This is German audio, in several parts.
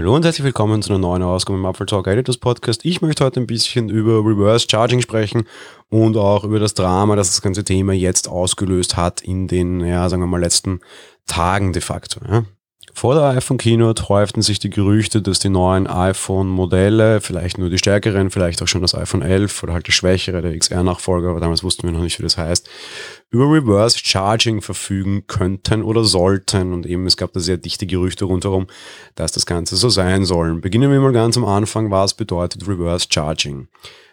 Hallo und herzlich willkommen zu einer neuen Ausgabe im Apple Talk Editors Podcast. Ich möchte heute ein bisschen über Reverse Charging sprechen und auch über das Drama, das das ganze Thema jetzt ausgelöst hat in den, ja, sagen wir mal, letzten Tagen de facto. Ja. Vor der iPhone Keynote häuften sich die Gerüchte, dass die neuen iPhone-Modelle, vielleicht nur die stärkeren, vielleicht auch schon das iPhone 11 oder halt die schwächere, der XR-Nachfolger, aber damals wussten wir noch nicht, wie das heißt, über Reverse Charging verfügen könnten oder sollten. Und eben es gab da sehr dichte Gerüchte rundherum, dass das Ganze so sein soll. Beginnen wir mal ganz am Anfang, was bedeutet Reverse Charging.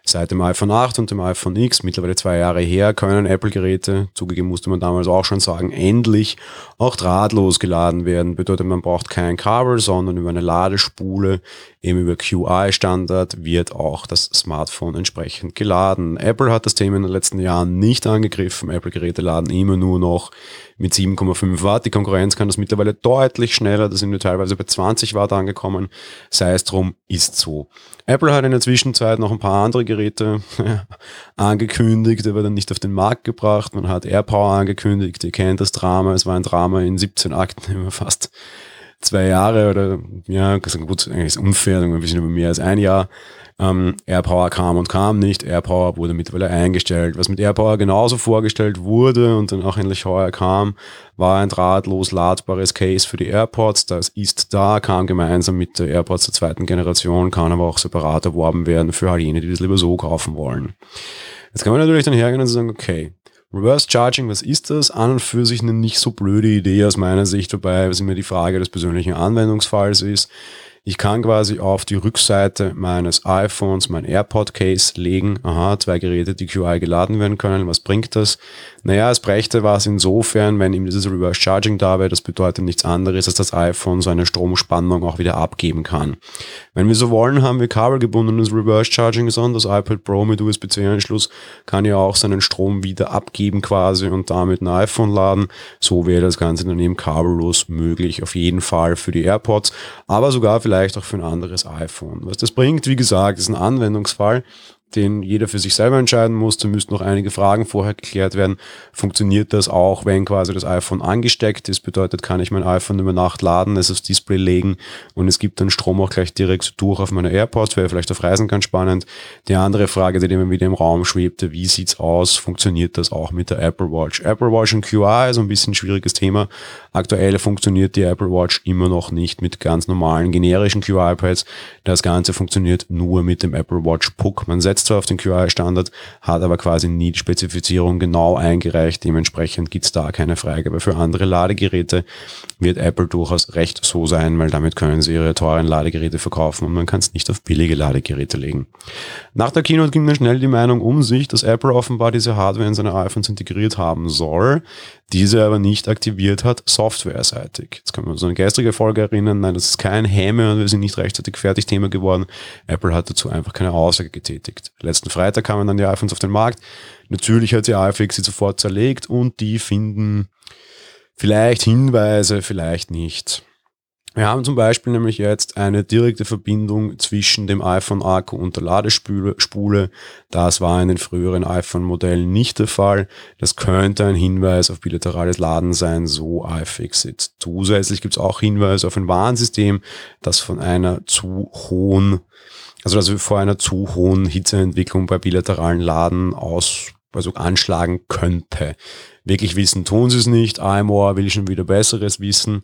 Seit dem iPhone 8 und dem iPhone X, mittlerweile zwei Jahre her, können Apple-Geräte, zugegeben musste man damals auch schon sagen, endlich auch drahtlos geladen werden. Bedeutet, man braucht kein Kabel, sondern über eine Ladespule, eben über QI-Standard, wird auch das Smartphone entsprechend geladen. Apple hat das Thema in den letzten Jahren nicht angegriffen. Apple-Geräte laden immer nur noch mit 7,5 Watt. Die Konkurrenz kann das mittlerweile deutlich schneller. Da sind wir teilweise bei 20 Watt angekommen. Sei es drum, ist so. Apple hat in der Zwischenzeit noch ein paar andere Geräte angekündigt, aber dann nicht auf den Markt gebracht. Man hat AirPower angekündigt. Ihr kennt das Drama. Es war ein Drama in 17 Akten, immer fast zwei Jahre oder ja, gut, eigentlich ist unfair, ein bisschen über mehr als ein Jahr. Ähm, AirPower kam und kam nicht. AirPower wurde mittlerweile eingestellt. Was mit AirPower genauso vorgestellt wurde und dann auch endlich heuer kam, war ein drahtlos ladbares Case für die AirPods. Das ist da, kam gemeinsam mit der AirPods der zweiten Generation, kann aber auch separat erworben werden für all jene, die das lieber so kaufen wollen. Jetzt kann man natürlich dann hergehen und sagen, okay, Reverse Charging, was ist das? An und für sich eine nicht so blöde Idee aus meiner Sicht, wobei es immer die Frage des persönlichen Anwendungsfalls ist. Ich kann quasi auf die Rückseite meines iPhones mein AirPod Case legen. Aha, zwei Geräte, die QI geladen werden können. Was bringt das? Naja, es brächte was insofern, wenn ihm dieses Reverse Charging da wäre. Das bedeutet nichts anderes, als das iPhone seine Stromspannung auch wieder abgeben kann. Wenn wir so wollen, haben wir kabelgebundenes Reverse Charging, sondern das iPad Pro mit USB-C-Anschluss kann ja auch seinen Strom wieder abgeben quasi und damit ein iPhone laden. So wäre das Ganze dann eben kabellos möglich. Auf jeden Fall für die AirPods, aber sogar vielleicht vielleicht auch für ein anderes iPhone. Was das bringt, wie gesagt, ist ein Anwendungsfall den jeder für sich selber entscheiden muss. Da müssten noch einige Fragen vorher geklärt werden. Funktioniert das auch, wenn quasi das iPhone angesteckt ist? Bedeutet, kann ich mein iPhone über Nacht laden, es aufs Display legen und es gibt dann Strom auch gleich direkt durch auf meine AirPods, wäre vielleicht auf Reisen ganz spannend. Die andere Frage, die immer wieder im Raum schwebte, wie sieht's aus? Funktioniert das auch mit der Apple Watch? Apple Watch und QI ist ein bisschen ein schwieriges Thema. Aktuell funktioniert die Apple Watch immer noch nicht mit ganz normalen generischen QI-Pads. Das Ganze funktioniert nur mit dem Apple Watch Puck. Man setzt setzt zwar auf den QI-Standard, hat aber quasi nie die Spezifizierung genau eingereicht. Dementsprechend gibt es da keine Freigabe. Für andere Ladegeräte wird Apple durchaus recht so sein, weil damit können sie ihre teuren Ladegeräte verkaufen und man kann es nicht auf billige Ladegeräte legen. Nach der Keynote ging dann schnell die Meinung um sich, dass Apple offenbar diese Hardware in seine iPhones integriert haben soll diese aber nicht aktiviert hat, softwareseitig. Jetzt können wir uns an eine gestrige Folge erinnern, nein, das ist kein Häme und wir sind nicht rechtzeitig fertig Thema geworden. Apple hat dazu einfach keine Aussage getätigt. Letzten Freitag kamen dann die iPhones auf den Markt. Natürlich hat die iFix sie sofort zerlegt und die finden vielleicht Hinweise, vielleicht nicht. Wir haben zum Beispiel nämlich jetzt eine direkte Verbindung zwischen dem iPhone-Akku und der Ladespule. Das war in den früheren iPhone-Modellen nicht der Fall. Das könnte ein Hinweis auf bilaterales Laden sein, so iFixit. Zusätzlich gibt es auch Hinweise auf ein Warnsystem, das von einer zu hohen, also dass wir vor einer zu hohen Hitzeentwicklung bei bilateralen Laden aus also anschlagen könnte. Wirklich wissen tun sie es nicht. AMOR will schon wieder Besseres wissen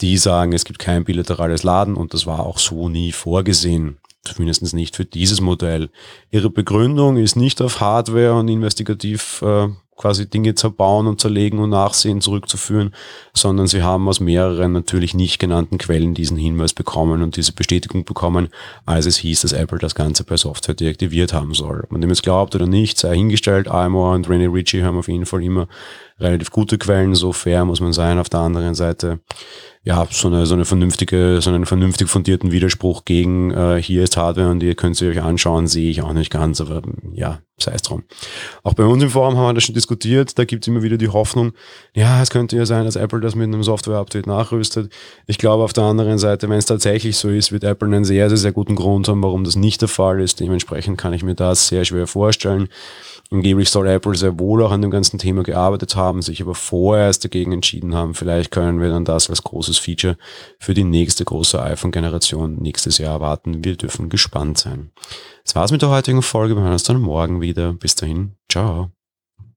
die sagen, es gibt kein bilaterales Laden und das war auch so nie vorgesehen. Zumindest nicht für dieses Modell. Ihre Begründung ist nicht auf Hardware und investigativ äh, quasi Dinge zerbauen und zerlegen und nachsehen zurückzuführen, sondern sie haben aus mehreren natürlich nicht genannten Quellen diesen Hinweis bekommen und diese Bestätigung bekommen, als es hieß, dass Apple das Ganze per Software deaktiviert haben soll. Ob man dem jetzt glaubt oder nicht, sei hingestellt, Imore und Rennie Ritchie haben auf jeden Fall immer relativ gute Quellen, so fair muss man sein. Auf der anderen Seite, ja, so eine, so eine vernünftige, so einen vernünftig fundierten Widerspruch gegen, äh, hier ist Hardware und ihr könnt sie euch anschauen, sehe ich auch nicht ganz, aber ja, sei es drum. Auch bei uns im Forum haben wir das schon diskutiert, da gibt es immer wieder die Hoffnung, ja, es könnte ja sein, dass Apple das mit einem Software-Update nachrüstet. Ich glaube auf der anderen Seite, wenn es tatsächlich so ist, wird Apple einen sehr, sehr, sehr guten Grund haben, warum das nicht der Fall ist. Dementsprechend kann ich mir das sehr schwer vorstellen. Angeblich soll Apple sehr wohl auch an dem ganzen Thema gearbeitet haben, sich aber vorerst dagegen entschieden haben. Vielleicht können wir dann das als große Feature für die nächste große iPhone-Generation nächstes Jahr erwarten. Wir dürfen gespannt sein. Das war's mit der heutigen Folge. Wir hören uns dann morgen wieder. Bis dahin. Ciao.